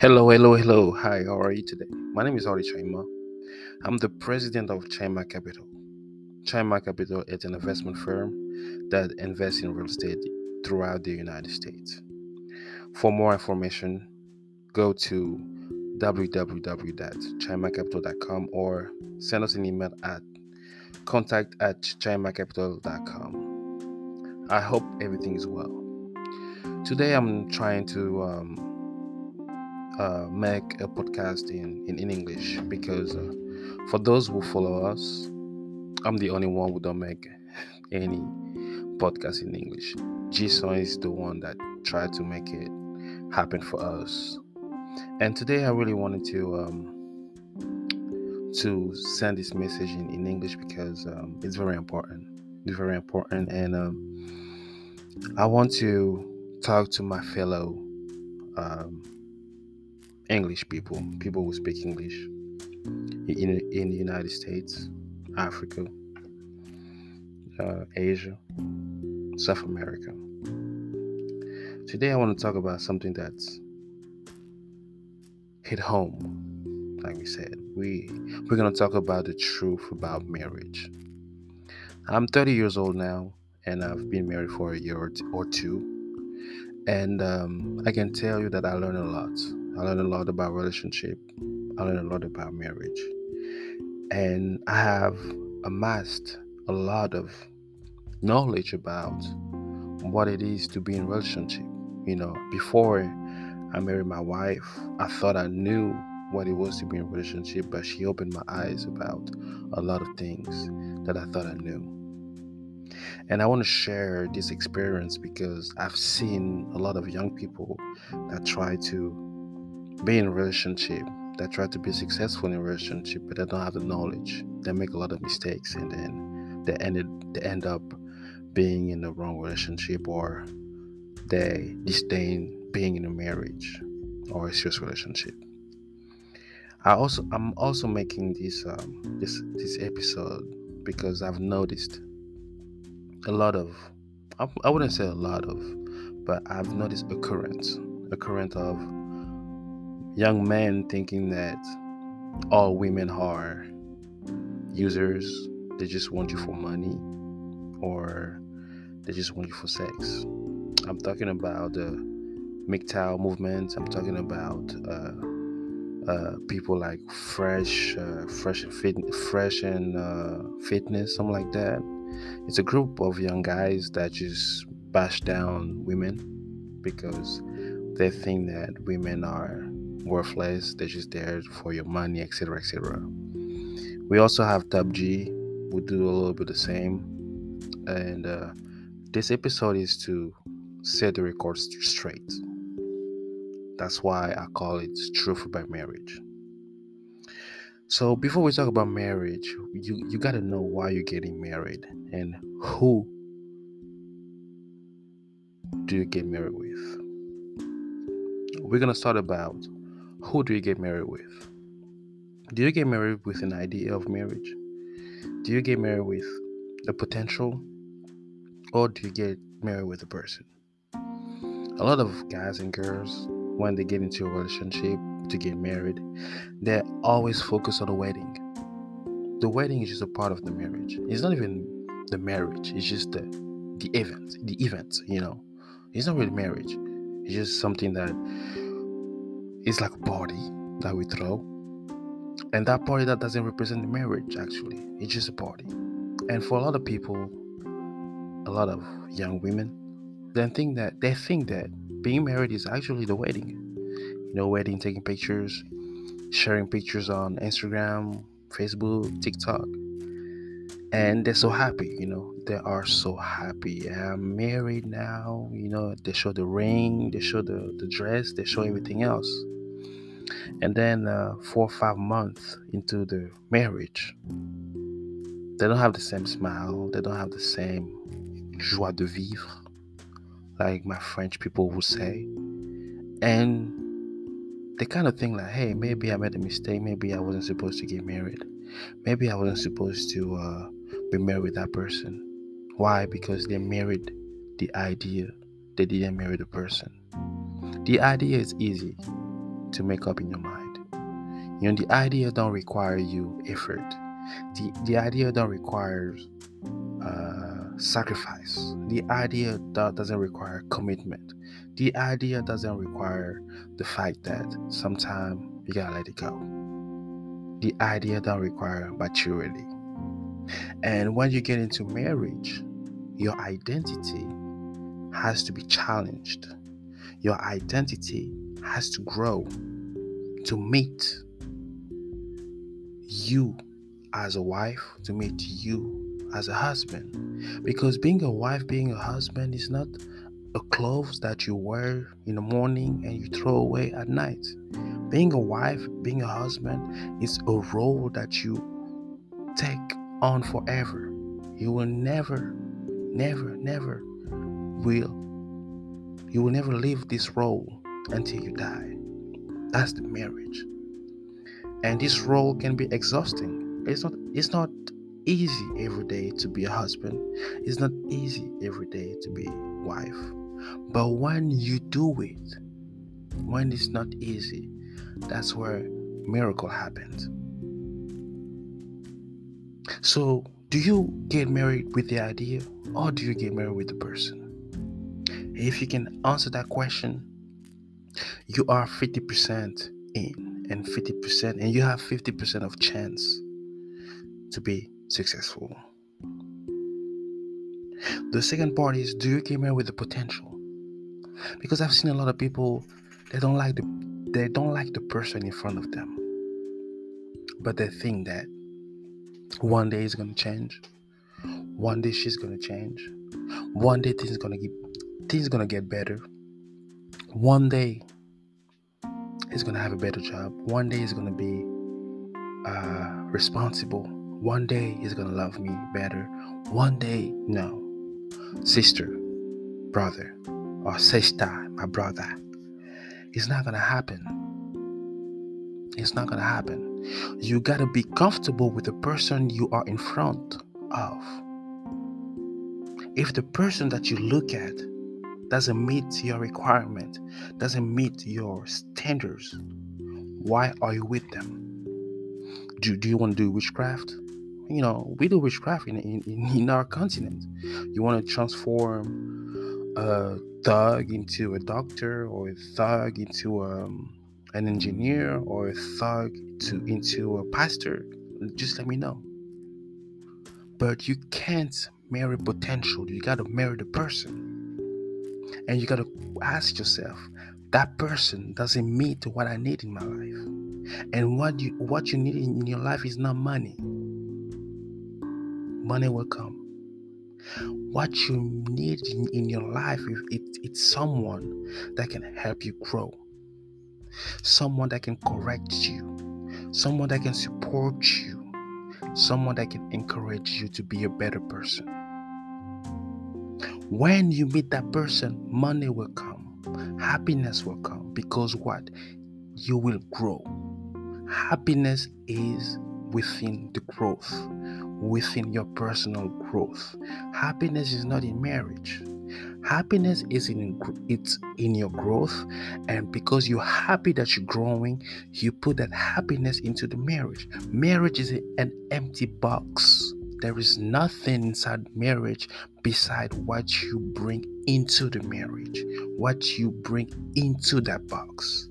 Hello, hello, hello. Hi, how are you today? My name is Oli Tshaima. I'm the president of Tshaima Capital. Tshaima Capital is an investment firm that invests in real estate throughout the United States. For more information, go to www.tshaimacapital.com or send us an email at contact at tshaimacapital.com. I hope everything is well. Today I'm trying to um, uh, make a podcast in, in, in English because uh, for those who follow us, I'm the only one who don't make any podcast in English. Jason is the one that tried to make it happen for us. And today I really wanted to um, to send this message in, in English because um, it's very important. It's very important, and um, I want to talk to my fellow um, English people, people who speak English in, in the United States, Africa, uh, Asia, South America. Today I want to talk about something that's hit home. Like we said, we we're gonna talk about the truth about marriage. I'm 30 years old now, and I've been married for a year or two, and um, I can tell you that I learned a lot I learned a lot about relationship. I learned a lot about marriage. And I have amassed a lot of knowledge about what it is to be in relationship. You know, before I married my wife, I thought I knew what it was to be in relationship, but she opened my eyes about a lot of things that I thought I knew. And I want to share this experience because I've seen a lot of young people that try to be in a relationship that try to be successful in a relationship but they don't have the knowledge. They make a lot of mistakes and then they ended they end up being in the wrong relationship or they disdain being in a marriage or a serious relationship. I also i'm also making this um this this episode because i've noticed a lot of I, I wouldn't say a lot of but i've noticed occurrence occurrence of young men thinking that all women are users, they just want you for money or they just want you for sex. I'm talking about the MGTOW movement. I'm talking about uh, uh, people like Fresh, uh, Fresh and Fit, Fresh and uh, Fitness, something like that. It's a group of young guys that just bash down women because they think that women are worthless. They're just there for your money, etc., etc. We also have Tab G. We do a little bit the same, and uh, this episode is to set the record straight. That's why I call it Truth by Marriage. So before we talk about marriage, you you got to know why you're getting married and who do you get married with. We're gonna start about who do you get married with? Do you get married with an idea of marriage? Do you get married with the potential? Or do you get married with a person? A lot of guys and girls, when they get into a relationship to get married, they're always focus on the wedding. The wedding is just a part of the marriage. It's not even the marriage, it's just the the event. The event, you know. It's not really marriage. It's just something that it's like a party that we throw. And that party that doesn't represent the marriage actually. It's just a party. And for a lot of people, a lot of young women, they think that they think that being married is actually the wedding. You know, wedding, taking pictures, sharing pictures on Instagram, Facebook, TikTok. And they're so happy, you know, they are so happy. I'm married now, you know, they show the ring, they show the, the dress, they show everything else. And then uh, four or five months into the marriage, they don't have the same smile, they don't have the same joie de vivre, like my French people would say. And they kind of think like, hey, maybe I made a mistake. Maybe I wasn't supposed to get married. Maybe I wasn't supposed to uh, be married with that person. Why? Because they married the idea. They didn't marry the person. The idea is easy to make up in your mind. You know, the idea don't require you effort. The the idea don't require uh, sacrifice. The idea that doesn't require commitment. The idea doesn't require the fact that sometimes you gotta let it go. The idea don't require maturity. And when you get into marriage, your identity has to be challenged. Your identity has to grow to meet you as a wife, to meet you as a husband. Because being a wife, being a husband is not a clothes that you wear in the morning and you throw away at night. Being a wife, being a husband is a role that you take on forever. You will never, never, never will. You will never leave this role until you die. That's the marriage. And this role can be exhausting. It's not it's not easy every day to be a husband. It's not easy every day to be a wife. But when you do it, when it's not easy, that's where miracle happens. So, do you get married with the idea or do you get married with the person? If you can answer that question, you are 50% in and 50% and you have 50% of chance to be successful. The second part is do you get married with the potential? Because I've seen a lot of people they don't like the they don't like the person in front of them. But they think that one day it's gonna change. One day she's gonna change. One day things gonna get things gonna get better. One day he's gonna have a better job. One day he's gonna be uh, responsible. One day he's gonna love me better. One day, no, sister, brother, or sister, my brother. It's not gonna happen. It's not gonna happen. You gotta be comfortable with the person you are in front of. If the person that you look at doesn't meet your requirement, doesn't meet your standards, why are you with them? Do, do you want to do witchcraft? You know, we do witchcraft in, in, in our continent. You want to transform a thug into a doctor or a thug into um, an engineer or a thug to into a pastor, just let me know. But you can't marry potential. You gotta marry the person. And you got to ask yourself, that person doesn't meet what I need in my life. And what you what you need in your life is not money. Money will come. What you need in, in your life, it, it's someone that can help you grow. Someone that can correct you. Someone that can support you. Someone that can encourage you to be a better person. When you meet that person, money will come, happiness will come because what? You will grow. Happiness is within the growth, within your personal growth. Happiness is not in marriage. Happiness is in it's in your growth, and because you're happy that you're growing, you put that happiness into the marriage. Marriage is an empty box there is nothing inside marriage beside what you bring into the marriage, what you bring into that box.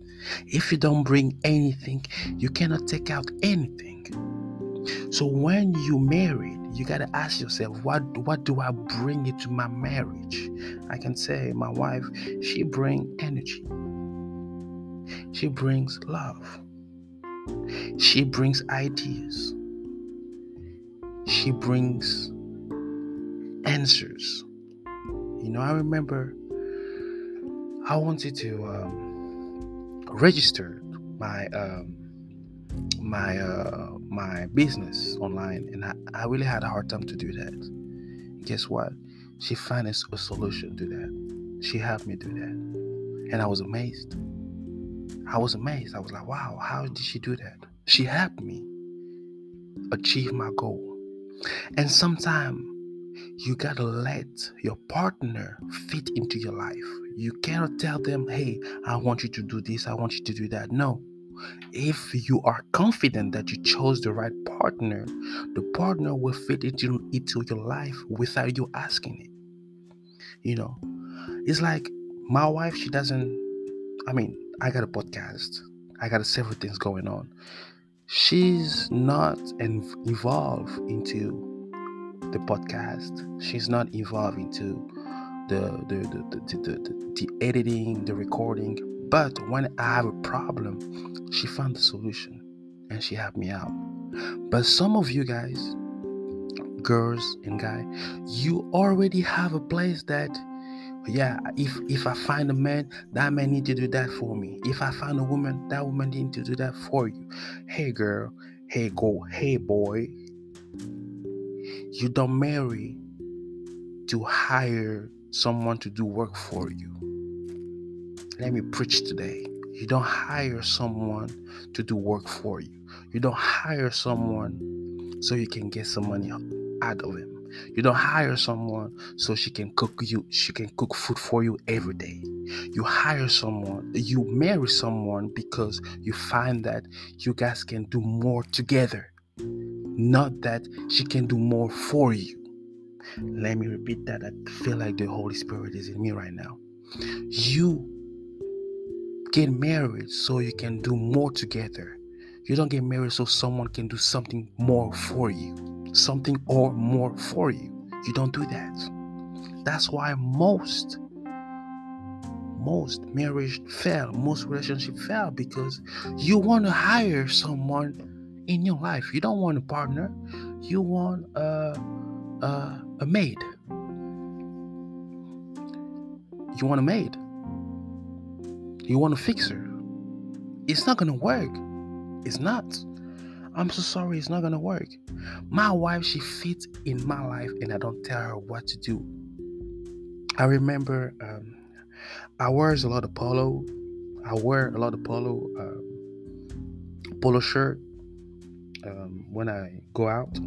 If you don't bring anything, you cannot take out anything. So when you married, you gotta ask yourself, what what do I bring into my marriage? I can say my wife, she brings energy. She brings love. She brings ideas she brings answers. You know, I remember I wanted to um, register my um, my uh, my business online, and I, I really had a hard time to do that. Guess what? She found a solution to that. She helped me do that, and I was amazed. I was amazed. I was like, "Wow, how did she do that?" She helped me achieve my goal. And sometimes you gotta let your partner fit into your life. You cannot tell them, hey, I want you to do this, I want you to do that. No. If you are confident that you chose the right partner, the partner will fit into, into your life without you asking it. You know, it's like my wife, she doesn't, I mean, I got a podcast, I got several things going on. She's not involved into the podcast. She's not involved into the the the, the, the, the, editing, the recording. But when I have a problem, she found the solution and she helped me out. But some of you guys, girls and guy, you already have a place that yeah if if i find a man that man need to do that for me if i find a woman that woman need to do that for you hey girl hey go hey boy you don't marry to hire someone to do work for you. Let me preach today. You don't hire someone to do work for you. You don't hire someone so you can get some money out of him. You don't hire someone so she can cook you, she can cook food for you every day. You hire someone, you marry someone because you find that you guys can do more together not that she can do more for you. Let me repeat that. I feel like the Holy Spirit is in me right now. You get married so you can do more together. You don't get married so someone can do something more for you, something or more for you. You don't do that. That's why most most marriage fail, most relationship fail because you want to hire someone in your life. You don't want a partner, you want a, a, a maid. You want a maid. You want a fixer. It's not gonna work. It's not. I'm so sorry, it's not gonna work. My wife, she fits in my life, and I don't tell her what to do. I remember um, I wears a lot of polo. I wear a lot of polo, uh, polo shirt, um, when I go out.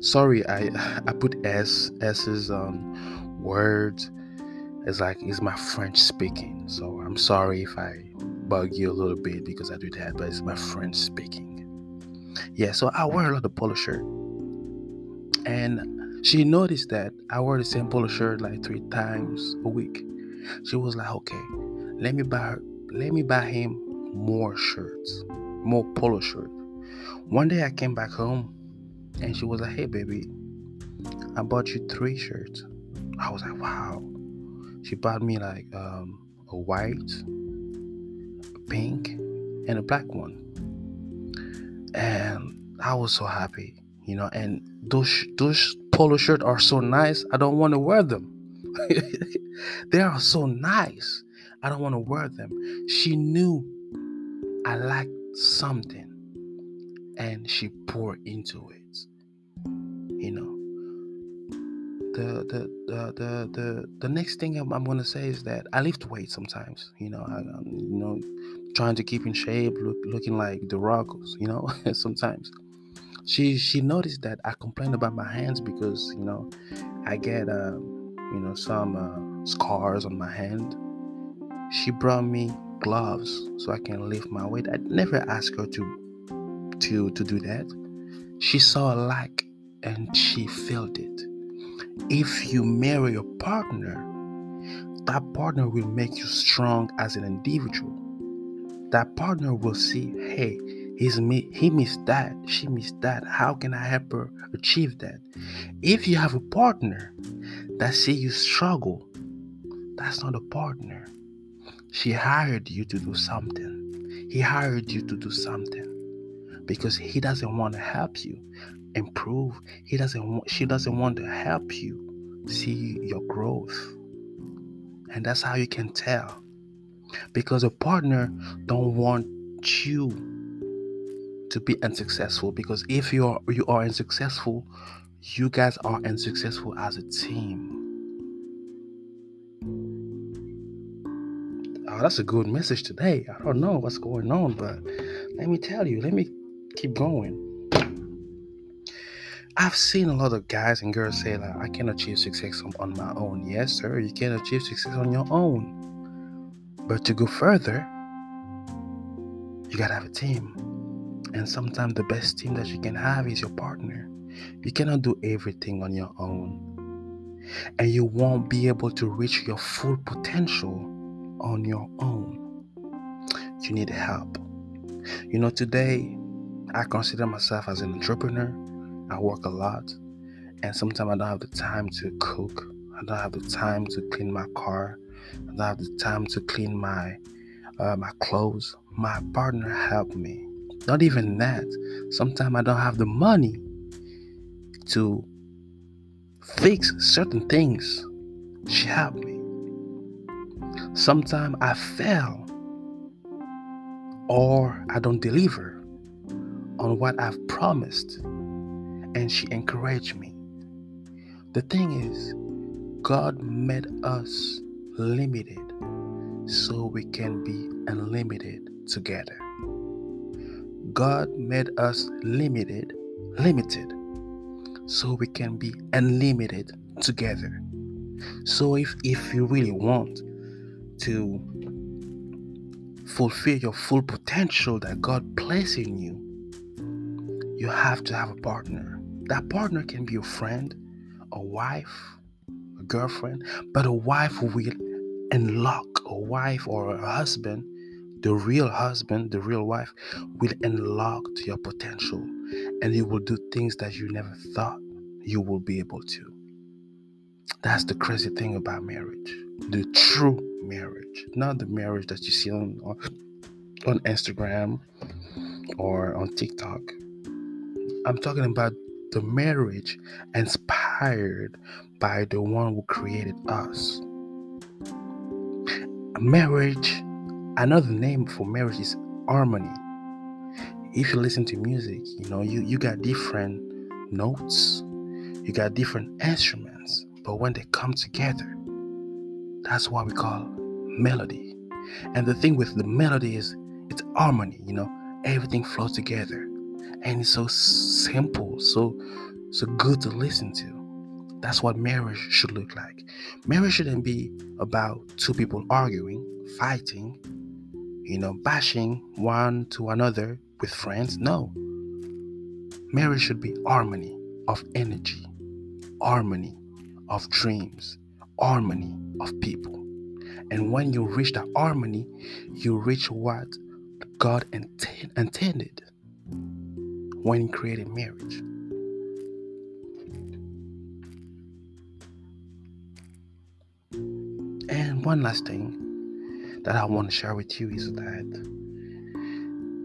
Sorry, I I put S S's on words. It's like it's my French speaking, so I'm sorry if I bug you a little bit because I do that, but it's my French speaking. Yeah, so I wear a lot of polo shirt, and she noticed that I wear the same polo shirt like three times a week. She was like, "Okay, let me buy her, let me buy him more shirts, more polo shirts." One day I came back home and she was like, Hey, baby, I bought you three shirts. I was like, Wow. She bought me like um, a white, a pink, and a black one. And I was so happy, you know. And those those polo shirts are so nice. I don't want to wear them. they are so nice. I don't want to wear them. She knew I liked something and she poured into it. You know, the the the the the, the next thing I'm, I'm, gonna say is that I lift weights sometimes. You know, I, you know trying to keep in shape, look, looking like the Rockos. You know, sometimes she she noticed that I complain about my hands because you know I get uh, you know some uh, scars on my hand. She brought me gloves so I can lift my weight. I never asked her to to to do that she saw a lack and she felt it if you marry a partner that partner will make you strong as an individual that partner will see hey he's me he missed that she missed that how can i help her achieve that if you have a partner that see you struggle that's not a partner she hired you to do something he hired you to do something because he doesn't want to help you improve. He doesn't she doesn't want to help you see your growth. And that's how you can tell. Because a partner don't want you to be unsuccessful because if you are you are unsuccessful, you guys are unsuccessful as a team. Oh, that's a good message today. I don't know what's going on, but let me tell you, let me keep going. I've seen a lot of guys and girls say like I can achieve success on, on my own. Yes, sir, you can achieve success on your own. But to go further, you gotta have a team. And sometimes the best team that you can have is your partner. You cannot do everything on your own. And you won't be able to reach your full potential on your own. You need help. You know, today I consider myself as an entrepreneur. I work a lot, and sometimes I don't have the time to cook. I don't have the time to clean my car. I don't have the time to clean my uh, my clothes. My partner helped me. Not even that. Sometimes I don't have the money to fix certain things. She helped me. Sometimes I fail or I don't deliver on what I've promised, and she encouraged me. The thing is, God made us limited so we can be unlimited together. God made us limited, limited so we can be unlimited together. So if if you really want to fulfill your full potential that God placed in you, you have to have a partner. That partner can be a friend, a wife, girlfriend, but a wife will unlock a wife or a husband, the real husband, the real wife will unlock your potential and you will do things that you never thought you will be able to. That's the crazy thing about marriage. The true marriage, not the marriage that you see on on Instagram or on TikTok. I'm talking about the marriage inspired by the one who created us. Marriage, another name for marriage is harmony. If you listen to music, you know, you, you got different notes, you got different instruments, but when they come together, that's what we call melody. And the thing with the melody is it's harmony, you know, everything flows together. And it's so simple, so so good to listen to. That's what marriage should look like. Marriage shouldn't be about two people arguing, fighting, you know, bashing one to another with friends. No. Marriage should be harmony of energy, harmony of dreams, harmony of people. And when you reach that harmony, you reach what God intended when He created marriage. And one last thing that I want to share with you is that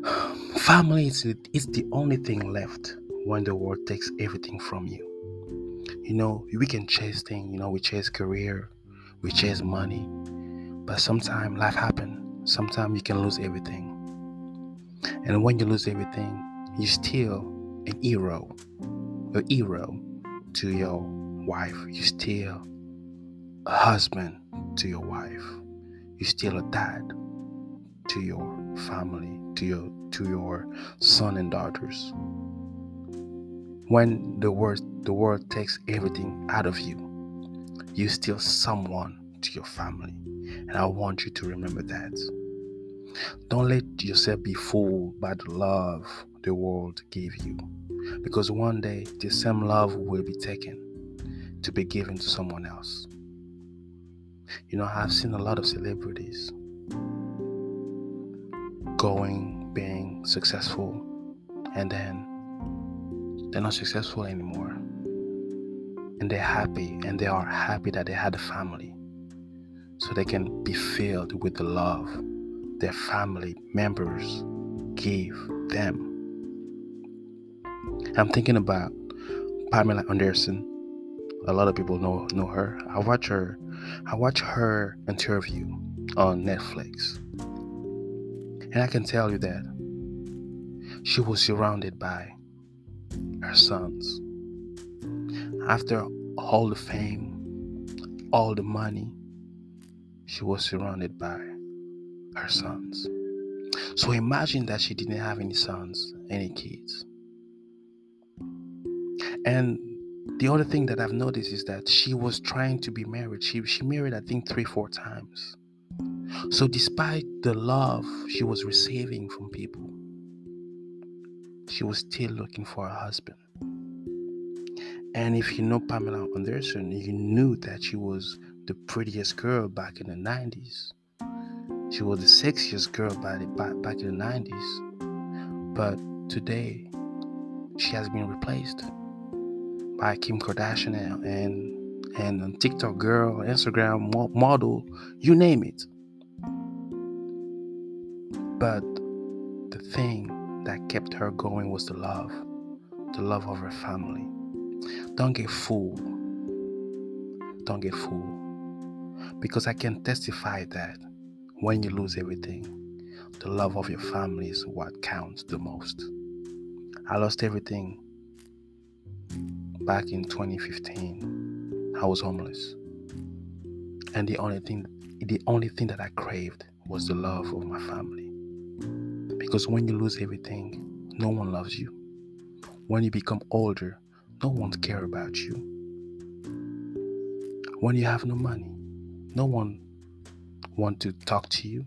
family is, is the only thing left when the world takes everything from you. You know, we can chase things, you know, we chase career, we chase money, but sometimes life happens. Sometimes you can lose everything. And when you lose everything, you still an hero, a hero to your wife. You're still a husband to your wife. You're still a dad to your family, to your to your son and daughters when the world the world takes everything out of you you're still someone to your family and i want you to remember that don't let yourself be fooled by the love the world gave you because one day the same love will be taken to be given to someone else you know i've seen a lot of celebrities going being successful and then they're not successful anymore. And they're happy, and they are happy that they had a family. So they can be filled with the love their family members gave them. I'm thinking about Pamela Anderson. A lot of people know know her. I watch her I watch her interview on Netflix. And I can tell you that she was surrounded by her sons. After all the fame, all the money, she was surrounded by her sons. So imagine that she didn't have any sons, any kids. And the other thing that I've noticed is that she was trying to be married. She she married, I think, three, four times. So despite the love she was receiving from people, she was still looking for a husband. And if you know Pamela Anderson, you knew that she was the prettiest girl back in the 90s. She was the sexiest girl back, back in the 90s. But today, she has been replaced by Kim Kardashian and and, TikTok girl, Instagram model, you name it. But the thing that kept her going was the love, the love of her family. Don't get fooled. Don't get fooled. Because I can testify that when you lose everything, the love of your family is what counts the most. I lost everything back in 2015. I was homeless. And the only thing the only thing that I craved was the love of my family. Because when you lose everything, no one loves you. When you become older, no one cares about you. When you have no money, no one want to talk to you.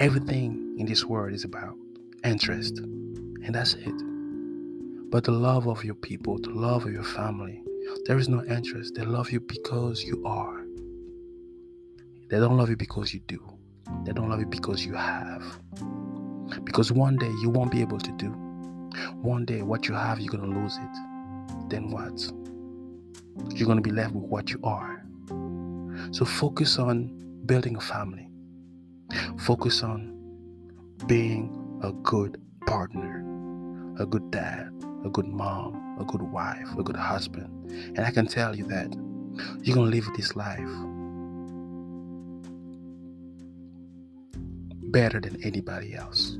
Everything in this world is about interest, and that's it. But the love of your people, the love of your family, there is no interest. They love you because you are. They don't love you because you do. They don't love you because you have. Because one day you won't be able to do. One day what you have, you're going to lose it. Then what? You're going to be left with what you are. So focus on building a family. Focus on being a good partner, a good dad, a good mom, a good wife, a good husband. And I can tell you that you're going to live this life better than anybody else.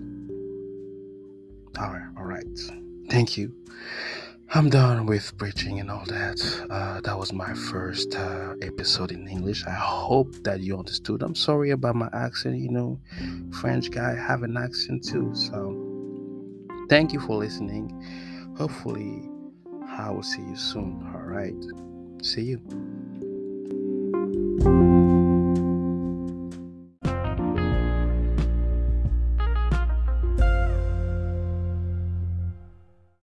All right, all right. Thank you. I'm done with preaching and all that. Uh, that was my first uh, episode in English. I hope that you understood. I'm sorry about my accent. You know, French guy have an accent too. So, thank you for listening. Hopefully, I will see you soon. All right. See you.